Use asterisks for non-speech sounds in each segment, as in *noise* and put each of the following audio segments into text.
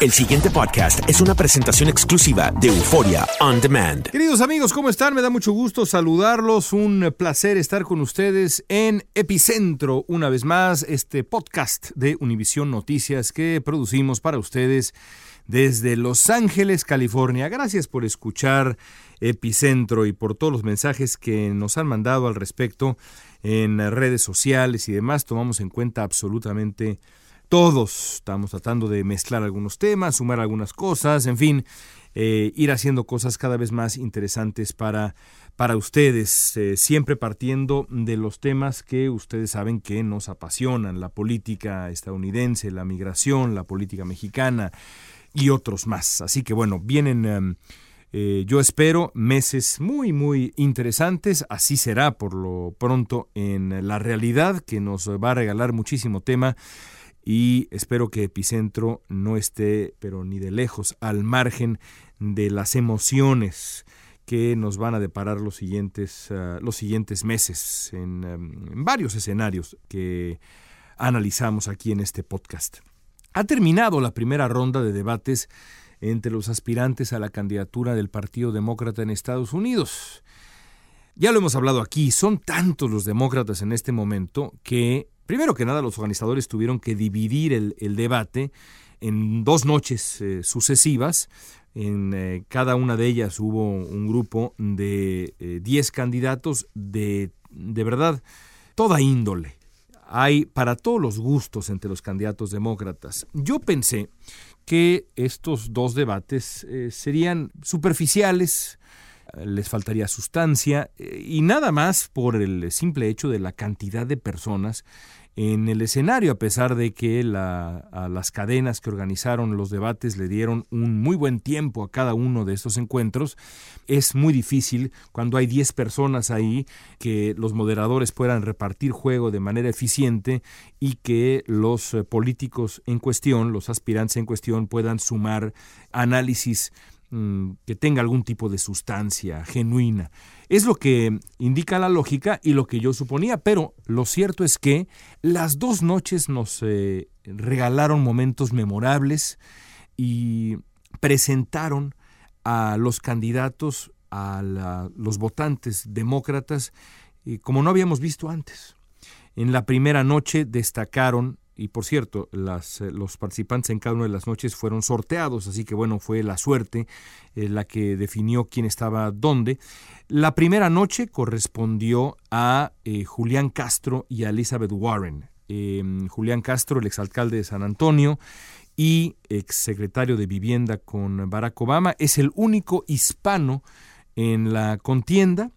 El siguiente podcast es una presentación exclusiva de Euforia On Demand. Queridos amigos, ¿cómo están? Me da mucho gusto saludarlos. Un placer estar con ustedes en Epicentro, una vez más, este podcast de Univisión Noticias que producimos para ustedes desde Los Ángeles, California. Gracias por escuchar Epicentro y por todos los mensajes que nos han mandado al respecto en redes sociales y demás. Tomamos en cuenta absolutamente todos estamos tratando de mezclar algunos temas, sumar algunas cosas, en fin, eh, ir haciendo cosas cada vez más interesantes para, para ustedes, eh, siempre partiendo de los temas que ustedes saben que nos apasionan, la política estadounidense, la migración, la política mexicana y otros más. Así que bueno, vienen... em, eh, yo espero meses muy, muy interesantes. Así será por lo pronto en la realidad, que nos va a regalar muchísimo tema y espero que Epicentro no esté, pero ni de lejos, al margen de las emociones que nos van a deparar los siguientes, ah, los siguientes meses en, em, en varios escenarios que analizamos aquí en este podcast. Ha terminado la primera ronda de debates entre los aspirantes a la candidatura del Partido Demócrata en Estados Unidos. Ya lo hemos hablado aquí, son tantos los demócratas en este momento que Primero que nada, los organizadores tuvieron que dividir el, debate en dos noches eh, sucesivas. En eh, cada una de ellas hubo un grupo de 10 candidatos de, de verdad, toda índole. Hay para todos los gustos entre los candidatos demócratas. Yo pensé que estos dos debates eh, serían superficiales, les faltaría sustancia y nada más por el simple hecho de la cantidad de personas en el escenario, a pesar de que la, a las cadenas que organizaron los debates le dieron un muy buen tiempo a cada uno de estos encuentros, es muy difícil cuando hay 10 personas ahí que los moderadores puedan repartir juego de manera eficiente y que los eh, políticos en cuestión, los aspirantes en cuestión, puedan sumar análisis mm, que tenga algún tipo de sustancia genuina. Es lo que indica la lógica y lo que yo suponía, pero lo cierto es que las dos noches nos eh, regalaron momentos memorables y presentaron a los candidatos, a los votantes demócratas, y como no habíamos visto antes. En la primera noche destacaron, y por cierto, las, eh, los participantes en cada una de las noches fueron sorteados, así que bueno, fue la suerte eh, la que definió quién estaba dónde. La primera noche correspondió a eh, Julián Castro y a Elizabeth Warren. Eh, Julián Castro, el exalcalde de San Antonio y exsecretario de Vivienda con Barack Obama, es el único hispano en la contienda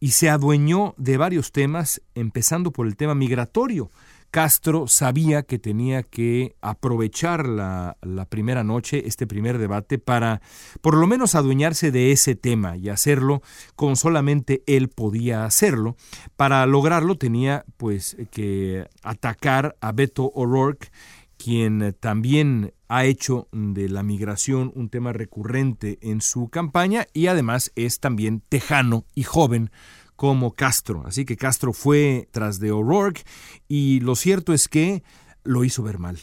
y se adueñó de varios temas, empezando por el tema migratorio. Castro sabía que tenía que aprovechar la, primera noche, este primer debate, para por lo menos adueñarse de ese tema y hacerlo como solamente él podía hacerlo. Para lograrlo tenía pues que atacar a Beto O'Rourke, quien también ha hecho de la migración un tema recurrente en su campaña y además es también tejano y joven como Castro. Así que Castro fue tras de O'Rourke y lo cierto es que lo hizo ver mal.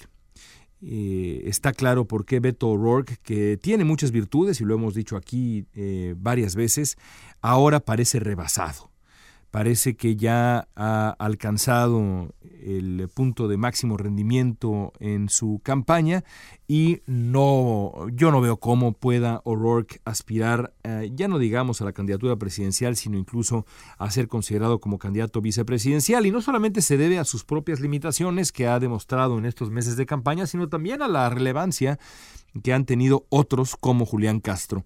Eh, está claro por qué Beto O'Rourke, que tiene muchas virtudes y lo hemos dicho aquí eh, varias veces, ahora parece rebasado parece que ya ha alcanzado el punto de máximo rendimiento en su campaña y no yo no veo cómo pueda O'Rourke aspirar eh, ya no digamos a la candidatura presidencial sino incluso a ser considerado como candidato vicepresidencial y no solamente se debe a sus propias limitaciones que ha demostrado en estos meses de campaña sino también a la relevancia que han tenido otros como Julián Castro.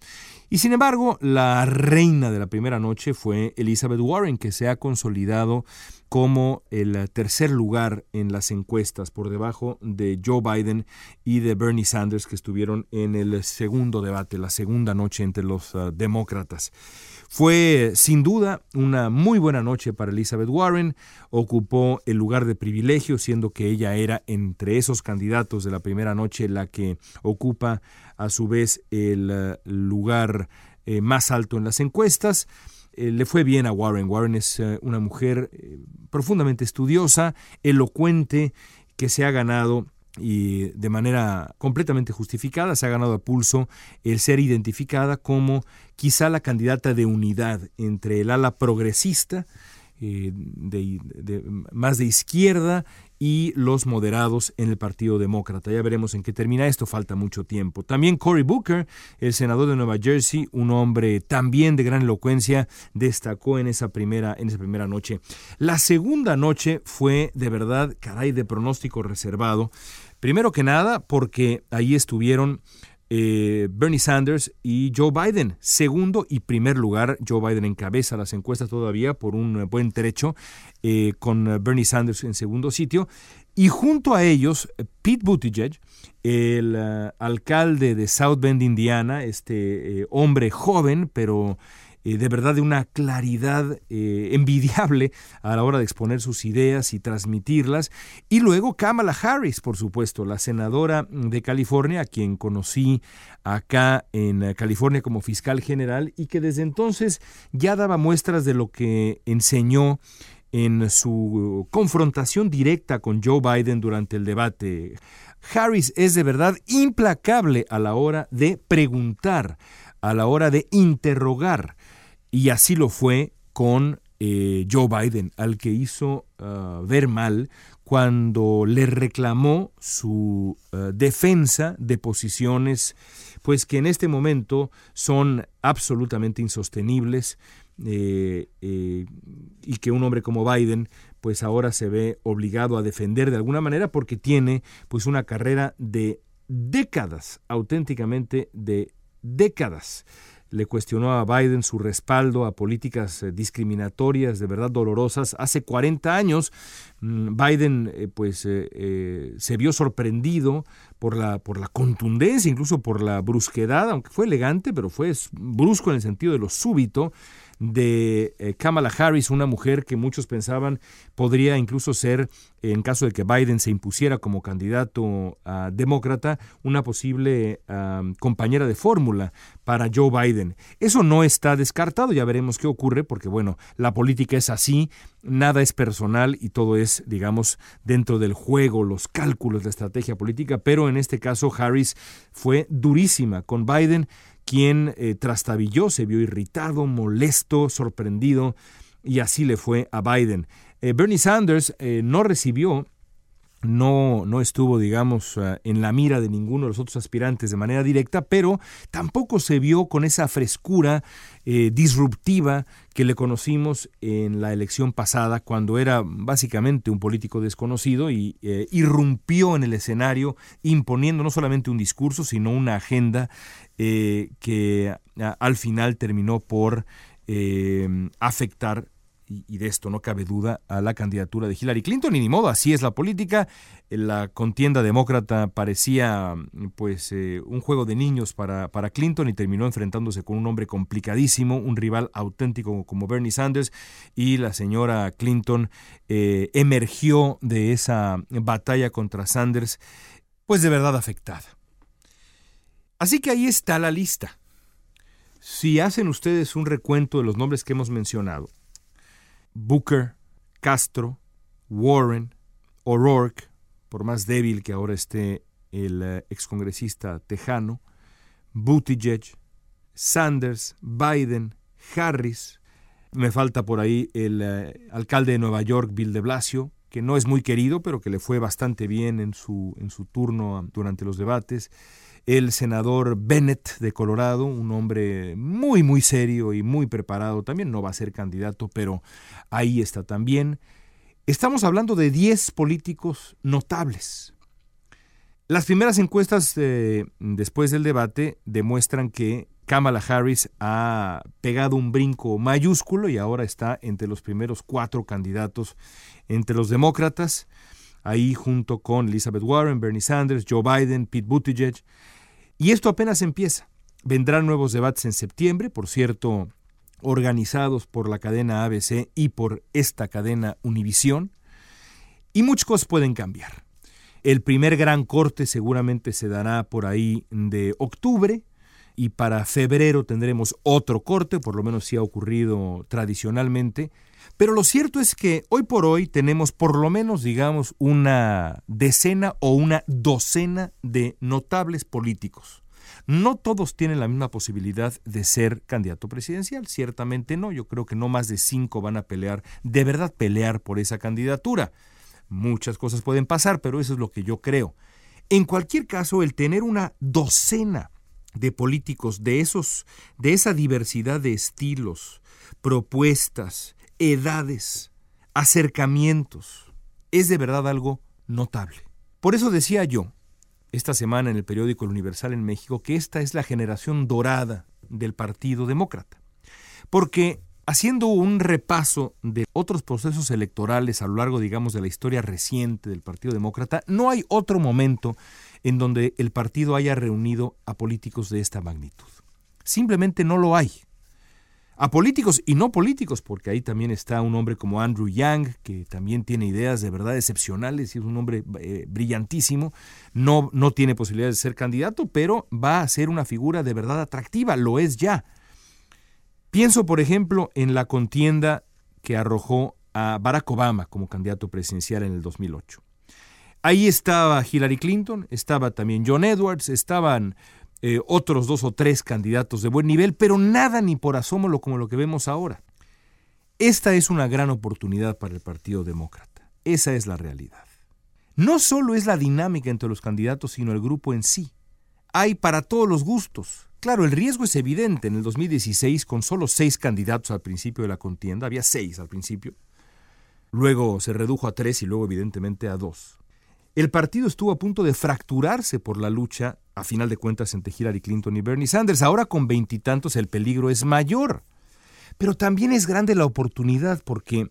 Y sin embargo, la reina de la primera noche fue Elizabeth Warren, que se ha consolidado como el tercer lugar en las encuestas, por debajo de Joe Biden y de Bernie Sanders, que estuvieron en el segundo debate, la segunda noche entre los ah, demócratas. Fue sin duda una muy buena noche para Elizabeth Warren, ocupó el lugar de privilegio, siendo que ella era entre esos candidatos de la primera noche la que ocupa a su vez el eh, lugar eh, más alto en las encuestas. Eh, le fue bien a Warren. Warren es una mujer profundamente estudiosa, elocuente, que se ha ganado y de manera completamente justificada se ha ganado a pulso el ser identificada como quizá la candidata de unidad entre el ala progresista, eh, de, más de izquierda, y los moderados en el Partido Demócrata. Ya veremos en qué termina esto, falta mucho tiempo. También Cory Booker, el senador de Nueva Jersey, un hombre también de gran elocuencia, destacó en esa primera, en esa primera noche. La segunda noche fue de verdad, caray, de pronóstico reservado. Primero que nada, porque ahí estuvieron eh, Bernie Sanders y Joe Biden. Segundo y primer lugar, Joe Biden encabeza las encuestas todavía por un buen trecho, eh, con Bernie Sanders en segundo sitio. Y junto a ellos, Pete Buttigieg, el alcalde de South Bend, Indiana, este eh, hombre joven, pero eh, de verdad de una claridad eh, envidiable a la hora de exponer sus ideas y transmitirlas. Y luego Kamala Harris, por supuesto, la senadora de California, a quien conocí acá en California como fiscal general y que desde entonces ya daba muestras de lo que enseñó en su confrontación directa con Joe Biden durante el debate. Harris es de verdad implacable a la hora de preguntar, a la hora de interrogar. Y así lo fue con eh, Joe Biden, al que hizo ah, ver mal cuando le reclamó su ah, defensa de posiciones, pues que en este momento son absolutamente insostenibles eh, eh, y que un hombre como Biden pues ahora se ve obligado a defender de alguna manera porque tiene pues una carrera de décadas, auténticamente de décadas le cuestionó a Biden su respaldo a políticas eh, discriminatorias de verdad dolorosas. Hace 40 años mm, Biden eh, pues eh, se vio sorprendido por la, por la contundencia, incluso por la brusquedad, aunque fue elegante, pero fue brusco en el sentido de lo súbito de eh, Kamala Harris, una mujer que muchos pensaban podría incluso ser, en caso de que Biden se impusiera como candidato demócrata, una posible compañera de fórmula para Joe Biden. Eso no está descartado, ya veremos qué ocurre, porque bueno, la política es así, nada es personal y todo es, digamos, dentro del juego, los cálculos, la estrategia política, pero en este caso Harris fue durísima con Biden quien eh, trastabilló, se vio irritado, molesto, sorprendido, y así le fue a Biden. Eh, Bernie Sanders eh, no recibió, no, no estuvo, digamos, en la mira de ninguno de los otros aspirantes de manera directa, pero tampoco se vio con esa frescura disruptiva que le conocimos en la elección pasada, cuando era básicamente un político desconocido y irrumpió en el escenario imponiendo no solamente un discurso, sino una agenda eh, que al final terminó por eh, afectar y, de esto no cabe duda, a la candidatura de Hillary Clinton. Y ni modo, así es la política. La contienda demócrata parecía pues eh, un juego de niños para, para Clinton y terminó enfrentándose con un hombre complicadísimo, un rival auténtico como Bernie Sanders. Y la señora Clinton emergió de esa batalla contra Sanders, pues de verdad afectada. Así que ahí está la lista. Si hacen ustedes un recuento de los nombres que hemos mencionado, Booker, Castro, Warren, O'Rourke, por más débil que ahora esté el eh, excongresista tejano, Buttigieg, Sanders, Biden, Harris, me falta por ahí el eh, alcalde de Nueva York, Bill de Blasio, que no es muy querido, pero que le fue bastante bien en su, en su turno durante los debates, el senador Bennett de Colorado, un hombre muy, muy serio y muy preparado, también no va a ser candidato, pero ahí está también. Estamos hablando de 10 políticos notables. Las primeras encuestas eh, después del debate demuestran que Kamala Harris ha pegado un brinco mayúsculo y ahora está entre los primeros cuatro candidatos entre los demócratas, ahí junto con Elizabeth Warren, Bernie Sanders, Joe Biden, Pete Buttigieg. Y esto apenas empieza. Vendrán nuevos debates en septiembre, por cierto, organizados por la cadena ABC y por esta cadena Univisión. Y muchas cosas pueden cambiar. El primer gran corte seguramente se dará por ahí de octubre y para febrero tendremos otro corte, por lo menos si ha ocurrido tradicionalmente. Pero lo cierto es que hoy por hoy tenemos por lo menos, digamos, una decena o una docena de notables políticos. No todos tienen la misma posibilidad de ser candidato presidencial, ciertamente no, yo creo que no más de cinco van a pelear, de verdad pelear por esa candidatura. Muchas cosas pueden pasar, pero eso es lo que yo creo. En cualquier caso, el tener una docena de políticos de esos de esa diversidad de estilos, propuestas, edades, acercamientos. Es de verdad algo notable. Por eso decía yo, esta semana en el periódico El Universal en México, que esta es la generación dorada del Partido Demócrata. Porque haciendo un repaso de otros procesos electorales a lo largo, digamos, de la historia reciente del Partido Demócrata, no hay otro momento en donde el partido haya reunido a políticos de esta magnitud. Simplemente no lo hay a políticos y no políticos, porque ahí también está un hombre como Andrew Yang, que también tiene ideas de verdad excepcionales y es un hombre eh, brillantísimo. No, no tiene posibilidades de ser candidato, pero va a ser una figura de verdad atractiva, lo es ya. Pienso, por ejemplo, en la contienda que arrojó a Barack Obama como candidato presidencial en el 2008. Ahí estaba Hillary Clinton, estaba también John Edwards, estaban eh, otros dos o tres candidatos de buen nivel, pero nada ni por asomo como lo que vemos ahora. Esta es una gran oportunidad para el Partido Demócrata. Esa es la realidad. No solo es la dinámica entre los candidatos, sino el grupo en sí. Hay para todos los gustos. Claro, el riesgo es evidente. En el 2016, con solo seis candidatos al principio de la contienda, había seis al principio, luego se redujo a tres y luego evidentemente a dos. El partido estuvo a punto de fracturarse por la lucha, a final de cuentas, entre Hillary Clinton y Bernie Sanders. Ahora con veintitantos el peligro es mayor. Pero también es grande la oportunidad porque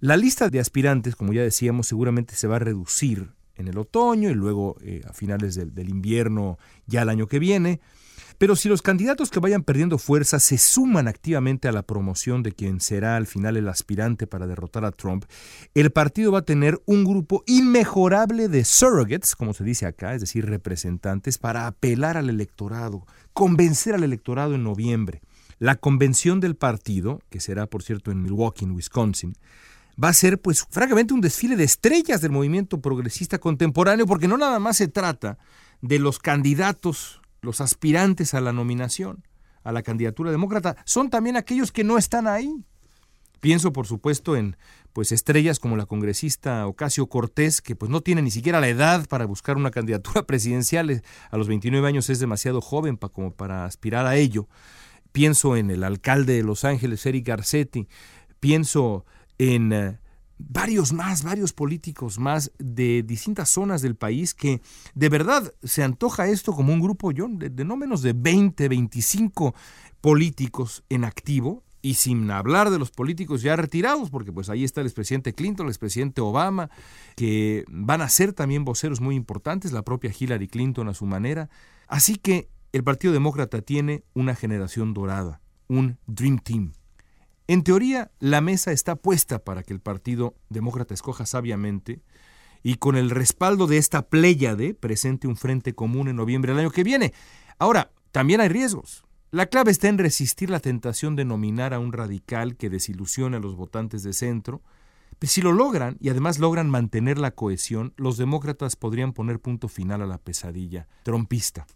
la lista de aspirantes, como ya decíamos, seguramente se va a reducir en el otoño y luego eh, a finales del invierno ya el año que viene. Pero si los candidatos que vayan perdiendo fuerza se suman activamente a la promoción de quien será al final el aspirante para derrotar a Trump, el partido va a tener un grupo inmejorable de surrogates, como se dice acá, es decir, representantes, para apelar al electorado, convencer al electorado en noviembre. La convención del partido, que será por cierto en Milwaukee, Wisconsin, va a ser pues francamente un desfile de estrellas del movimiento progresista contemporáneo, porque no nada más se trata de los candidatos los aspirantes a la nominación, a la candidatura demócrata, son también aquellos que no están ahí. Pienso, por supuesto, en pues estrellas como la congresista Ocasio Cortés, que pues no tiene ni siquiera la edad para buscar una *laughs* candidatura presidencial, a los 29 años es demasiado joven como para aspirar a ello. Pienso en el alcalde de Los Ángeles, Eric Garcetti, pienso en eh, varios más, varios políticos más de distintas zonas del país que de verdad se antoja esto como un grupo, de, de no menos de 20, 25 políticos en activo Y sin hablar de los políticos ya retirados, porque pues ahí está el expresidente Clinton, el expresidente Obama, que van a ser también voceros muy importantes, la propia Hillary Clinton a su manera. Así que el Partido Demócrata tiene una generación dorada, un Dream Team. En teoría, la mesa está puesta para que el Partido Demócrata escoja sabiamente y con el respaldo de esta pléyade presente un frente común en noviembre del año que viene. Ahora, también hay riesgos. La clave está en resistir la tentación de nominar a un radical que desilusione a los votantes de centro. Pues si lo logran y además logran mantener la cohesión, los demócratas podrían poner punto final a la pesadilla trompista.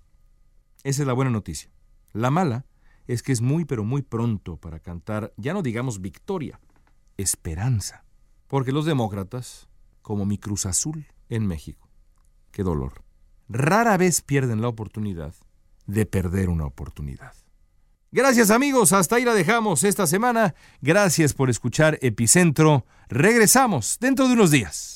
Esa es la buena noticia. La mala es que es muy pero muy pronto para cantar, ya no digamos victoria, esperanza. Porque los demócratas, como mi Cruz Azul en México, qué dolor, rara vez pierden la oportunidad de perder una oportunidad. Gracias amigos, hasta ahí la dejamos esta semana. Gracias por escuchar Epicentro. Regresamos dentro de unos días.